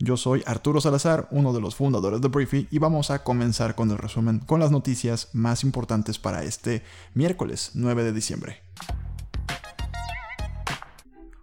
Yo soy Arturo Salazar, uno de los fundadores de Briefy, y vamos a comenzar con el resumen con las noticias más importantes para este miércoles 9 de diciembre.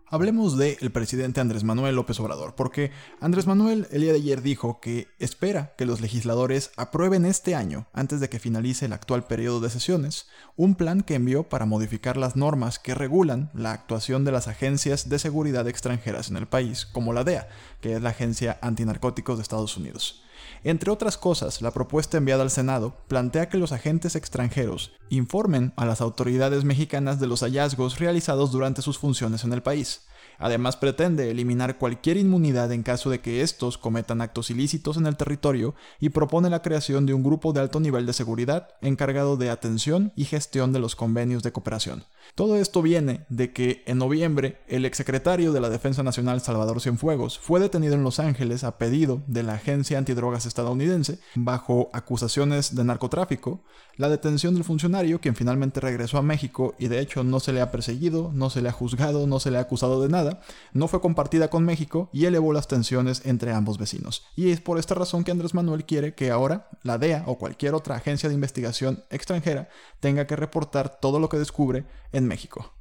Hablemos del el presidente Andrés Manuel López Obrador, porque Andrés Manuel el día de ayer dijo que espera que los legisladores aprueben este año, antes de que finalice el actual periodo de sesiones, un plan que envió para modificar las normas que regulan la actuación de las agencias de seguridad extranjeras en el país, como la DEA, que es la Agencia Antinarcóticos de Estados Unidos. Entre otras cosas, la propuesta enviada al Senado plantea que los agentes extranjeros informen a las autoridades mexicanas de los hallazgos realizados durante sus funciones en el país. Además pretende eliminar cualquier inmunidad en caso de que estos cometan actos ilícitos en el territorio y propone la creación de un grupo de alto nivel de seguridad encargado de atención y gestión de los convenios de cooperación. Todo esto viene de que en noviembre el exsecretario de la Defensa Nacional Salvador Cienfuegos fue detenido en Los Ángeles a pedido de la Agencia Antidrogas estadounidense bajo acusaciones de narcotráfico. La detención del funcionario, quien finalmente regresó a México y de hecho no se le ha perseguido, no se le ha juzgado, no se le ha acusado de nada, no fue compartida con México y elevó las tensiones entre ambos vecinos. Y es por esta razón que Andrés Manuel quiere que ahora la DEA o cualquier otra agencia de investigación extranjera tenga que reportar todo lo que descubre en México.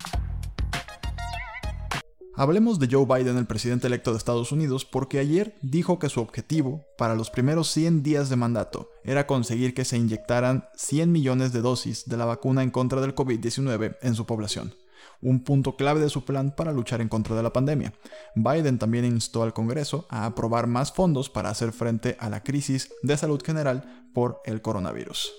Hablemos de Joe Biden, el presidente electo de Estados Unidos, porque ayer dijo que su objetivo para los primeros 100 días de mandato era conseguir que se inyectaran 100 millones de dosis de la vacuna en contra del COVID-19 en su población, un punto clave de su plan para luchar en contra de la pandemia. Biden también instó al Congreso a aprobar más fondos para hacer frente a la crisis de salud general por el coronavirus.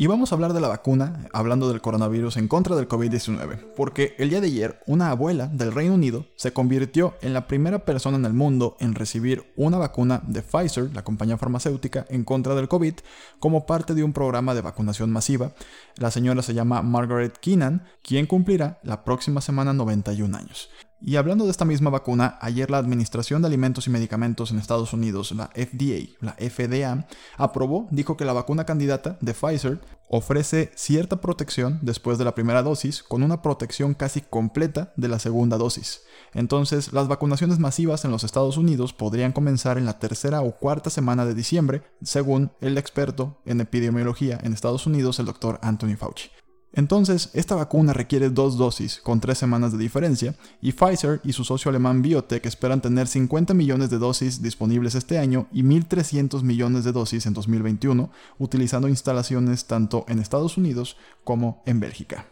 Y vamos a hablar de la vacuna, hablando del coronavirus en contra del COVID-19, porque el día de ayer una abuela del Reino Unido se convirtió en la primera persona en el mundo en recibir una vacuna de Pfizer, la compañía farmacéutica, en contra del COVID, como parte de un programa de vacunación masiva. La señora se llama Margaret Keenan, quien cumplirá la próxima semana 91 años. Y hablando de esta misma vacuna, ayer la Administración de Alimentos y Medicamentos en Estados Unidos, la FDA, la FDA, aprobó, dijo que la vacuna candidata de Pfizer ofrece cierta protección después de la primera dosis con una protección casi completa de la segunda dosis. Entonces, las vacunaciones masivas en los Estados Unidos podrían comenzar en la tercera o cuarta semana de diciembre, según el experto en epidemiología en Estados Unidos, el doctor Anthony Fauci. Entonces, esta vacuna requiere dos dosis, con tres semanas de diferencia, y Pfizer y su socio alemán Biotech esperan tener 50 millones de dosis disponibles este año y 1.300 millones de dosis en 2021, utilizando instalaciones tanto en Estados Unidos como en Bélgica.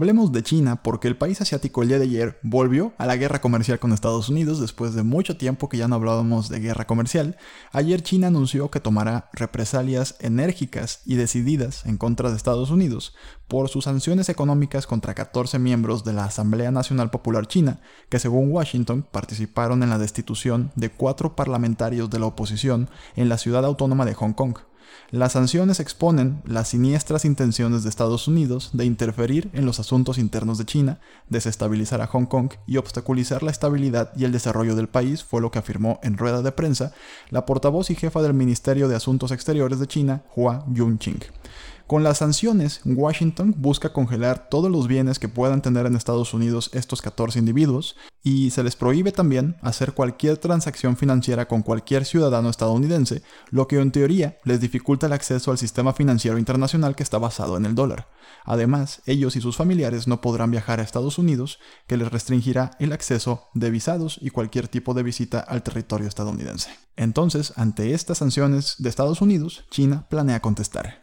Hablemos de China porque el país asiático el día de ayer volvió a la guerra comercial con Estados Unidos después de mucho tiempo que ya no hablábamos de guerra comercial. Ayer China anunció que tomará represalias enérgicas y decididas en contra de Estados Unidos por sus sanciones económicas contra 14 miembros de la Asamblea Nacional Popular China, que según Washington participaron en la destitución de cuatro parlamentarios de la oposición en la ciudad autónoma de Hong Kong. Las sanciones exponen las siniestras intenciones de Estados Unidos de interferir en los asuntos internos de China, desestabilizar a Hong Kong y obstaculizar la estabilidad y el desarrollo del país, fue lo que afirmó en rueda de prensa la portavoz y jefa del Ministerio de Asuntos Exteriores de China, Hua Yunqing. Con las sanciones, Washington busca congelar todos los bienes que puedan tener en Estados Unidos estos 14 individuos y se les prohíbe también hacer cualquier transacción financiera con cualquier ciudadano estadounidense, lo que en teoría les dificulta el acceso al sistema financiero internacional que está basado en el dólar. Además, ellos y sus familiares no podrán viajar a Estados Unidos, que les restringirá el acceso de visados y cualquier tipo de visita al territorio estadounidense. Entonces, ante estas sanciones de Estados Unidos, China planea contestar.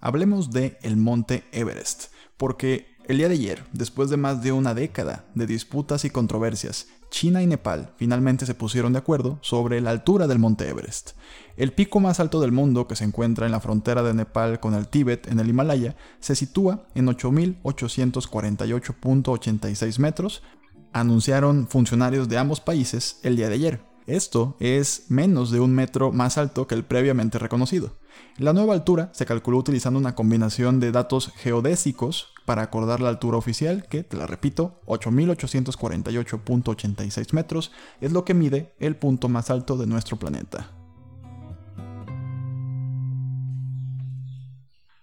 Hablemos de el monte Everest, porque el día de ayer, después de más de una década de disputas y controversias, China y Nepal finalmente se pusieron de acuerdo sobre la altura del monte Everest. El pico más alto del mundo, que se encuentra en la frontera de Nepal con el Tíbet en el Himalaya, se sitúa en 8.848.86 metros, anunciaron funcionarios de ambos países el día de ayer. Esto es menos de un metro más alto que el previamente reconocido. La nueva altura se calculó utilizando una combinación de datos geodésicos para acordar la altura oficial, que, te la repito, 8.848.86 metros, es lo que mide el punto más alto de nuestro planeta.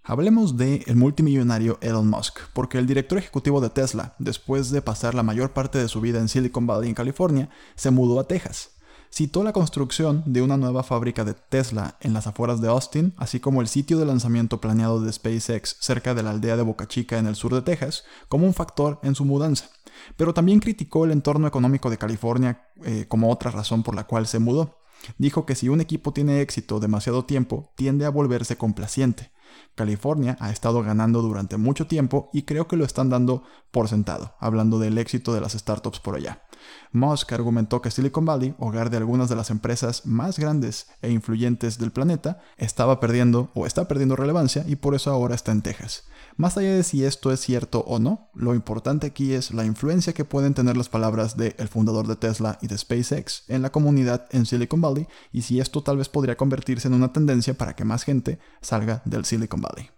Hablemos de el multimillonario Elon Musk, porque el director ejecutivo de Tesla, después de pasar la mayor parte de su vida en Silicon Valley en California, se mudó a Texas. Citó la construcción de una nueva fábrica de Tesla en las afueras de Austin, así como el sitio de lanzamiento planeado de SpaceX cerca de la aldea de Boca Chica en el sur de Texas, como un factor en su mudanza. Pero también criticó el entorno económico de California eh, como otra razón por la cual se mudó. Dijo que si un equipo tiene éxito demasiado tiempo, tiende a volverse complaciente. California ha estado ganando durante mucho tiempo y creo que lo están dando por sentado, hablando del éxito de las startups por allá. Musk argumentó que Silicon Valley, hogar de algunas de las empresas más grandes e influyentes del planeta, estaba perdiendo o está perdiendo relevancia y por eso ahora está en Texas. Más allá de si esto es cierto o no, lo importante aquí es la influencia que pueden tener las palabras del fundador de Tesla y de SpaceX en la comunidad en Silicon Valley y si esto tal vez podría convertirse en una tendencia para que más gente salga del Silicon Valley.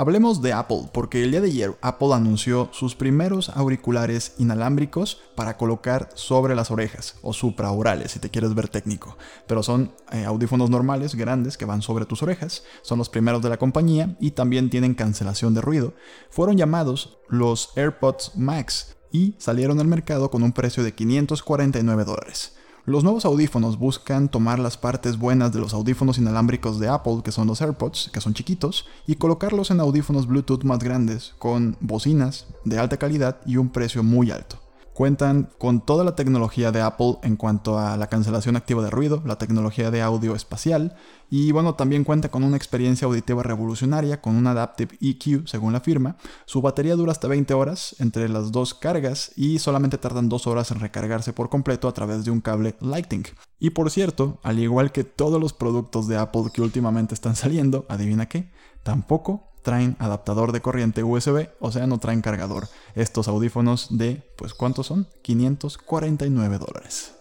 Hablemos de Apple, porque el día de ayer Apple anunció sus primeros auriculares inalámbricos para colocar sobre las orejas, o supraorales si te quieres ver técnico. Pero son eh, audífonos normales, grandes, que van sobre tus orejas, son los primeros de la compañía y también tienen cancelación de ruido. Fueron llamados los AirPods Max y salieron al mercado con un precio de 549 dólares. Los nuevos audífonos buscan tomar las partes buenas de los audífonos inalámbricos de Apple, que son los AirPods, que son chiquitos, y colocarlos en audífonos Bluetooth más grandes, con bocinas de alta calidad y un precio muy alto. Cuentan con toda la tecnología de Apple en cuanto a la cancelación activa de ruido, la tecnología de audio espacial y bueno, también cuenta con una experiencia auditiva revolucionaria con un Adaptive EQ según la firma. Su batería dura hasta 20 horas entre las dos cargas y solamente tardan 2 horas en recargarse por completo a través de un cable Lightning. Y por cierto, al igual que todos los productos de Apple que últimamente están saliendo, adivina qué, tampoco traen adaptador de corriente USB, o sea, no traen cargador. Estos audífonos de, pues, ¿cuántos son? 549 dólares.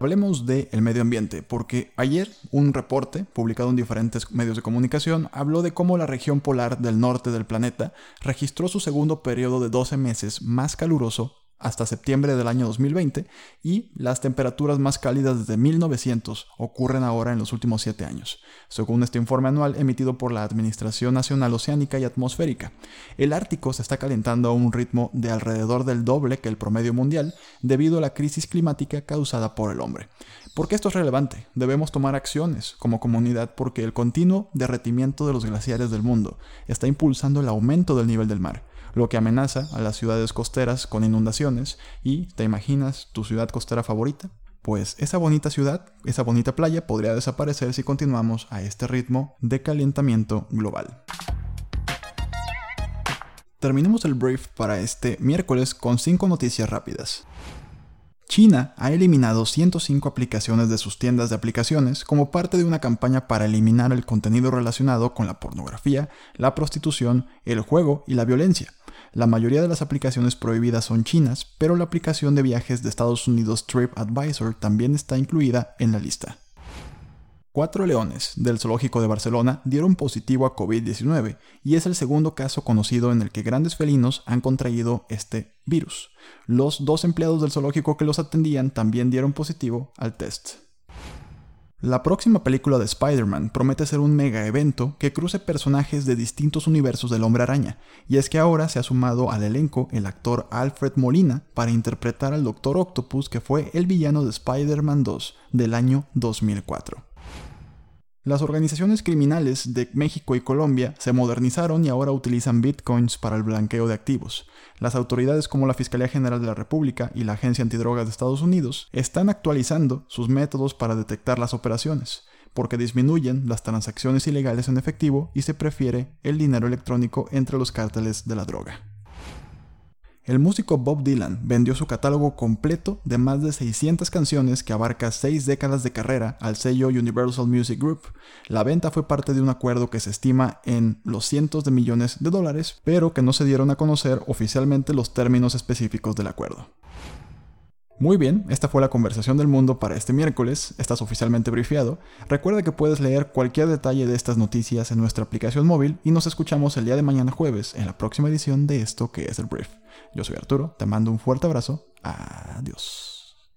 Hablemos del el medio ambiente, porque ayer un reporte publicado en diferentes medios de comunicación habló de cómo la región polar del norte del planeta registró su segundo periodo de 12 meses más caluroso hasta septiembre del año 2020 y las temperaturas más cálidas desde 1900 ocurren ahora en los últimos 7 años, según este informe anual emitido por la Administración Nacional Oceánica y Atmosférica. El Ártico se está calentando a un ritmo de alrededor del doble que el promedio mundial debido a la crisis climática causada por el hombre. ¿Por qué esto es relevante? Debemos tomar acciones como comunidad porque el continuo derretimiento de los glaciares del mundo está impulsando el aumento del nivel del mar lo que amenaza a las ciudades costeras con inundaciones. ¿Y te imaginas tu ciudad costera favorita? Pues esa bonita ciudad, esa bonita playa podría desaparecer si continuamos a este ritmo de calentamiento global. Terminemos el brief para este miércoles con 5 noticias rápidas. China ha eliminado 105 aplicaciones de sus tiendas de aplicaciones como parte de una campaña para eliminar el contenido relacionado con la pornografía, la prostitución, el juego y la violencia. La mayoría de las aplicaciones prohibidas son chinas, pero la aplicación de viajes de Estados Unidos TripAdvisor también está incluida en la lista. Cuatro leones del zoológico de Barcelona dieron positivo a COVID-19 y es el segundo caso conocido en el que grandes felinos han contraído este virus. Los dos empleados del zoológico que los atendían también dieron positivo al test. La próxima película de Spider-Man promete ser un mega evento que cruce personajes de distintos universos del hombre araña, y es que ahora se ha sumado al elenco el actor Alfred Molina para interpretar al Doctor Octopus que fue el villano de Spider-Man 2 del año 2004. Las organizaciones criminales de México y Colombia se modernizaron y ahora utilizan bitcoins para el blanqueo de activos. Las autoridades como la Fiscalía General de la República y la Agencia Antidrogas de Estados Unidos están actualizando sus métodos para detectar las operaciones, porque disminuyen las transacciones ilegales en efectivo y se prefiere el dinero electrónico entre los cárteles de la droga. El músico Bob Dylan vendió su catálogo completo de más de 600 canciones que abarca 6 décadas de carrera al sello Universal Music Group. La venta fue parte de un acuerdo que se estima en los cientos de millones de dólares, pero que no se dieron a conocer oficialmente los términos específicos del acuerdo. Muy bien, esta fue la conversación del mundo para este miércoles, estás oficialmente briefeado. Recuerda que puedes leer cualquier detalle de estas noticias en nuestra aplicación móvil y nos escuchamos el día de mañana jueves en la próxima edición de esto que es el brief. Yo soy Arturo, te mando un fuerte abrazo, adiós.